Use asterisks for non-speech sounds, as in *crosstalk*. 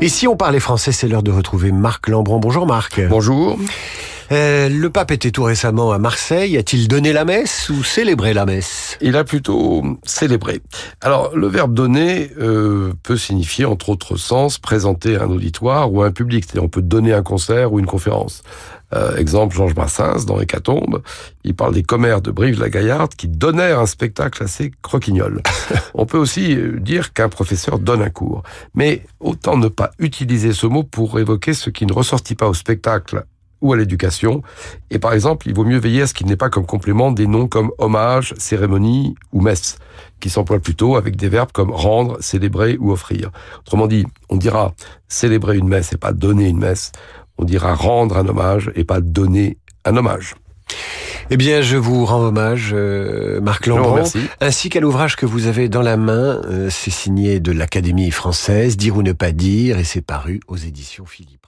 Et si on parlait français, c'est l'heure de retrouver Marc Lambron. Bonjour Marc. Bonjour. Euh, le pape était tout récemment à Marseille. A-t-il donné la messe ou célébré la messe? Il a plutôt célébré. Alors, le verbe donner euh, peut signifier, entre autres sens, présenter un auditoire ou un public. C'est-à-dire, on peut donner un concert ou une conférence. Euh, exemple, Georges Brassens, dans Hécatombe, il parle des commères de Brive-la-Gaillarde qui donnèrent un spectacle assez croquignol. *laughs* on peut aussi euh, dire qu'un professeur donne un cours. Mais autant ne pas utiliser ce mot pour évoquer ce qui ne ressortit pas au spectacle ou à l'éducation. Et par exemple, il vaut mieux veiller à ce qu'il n'ait pas comme complément des noms comme hommage, cérémonie ou messe, qui s'emploient plutôt avec des verbes comme rendre, célébrer ou offrir. Autrement dit, on dira célébrer une messe et pas donner une messe. On dira rendre un hommage et pas donner un hommage. Eh bien, je vous rends hommage, euh, Marc Lambron, ainsi qu'à l'ouvrage que vous avez dans la main. Euh, c'est signé de l'Académie française, Dire ou ne pas dire, et c'est paru aux éditions Philippe.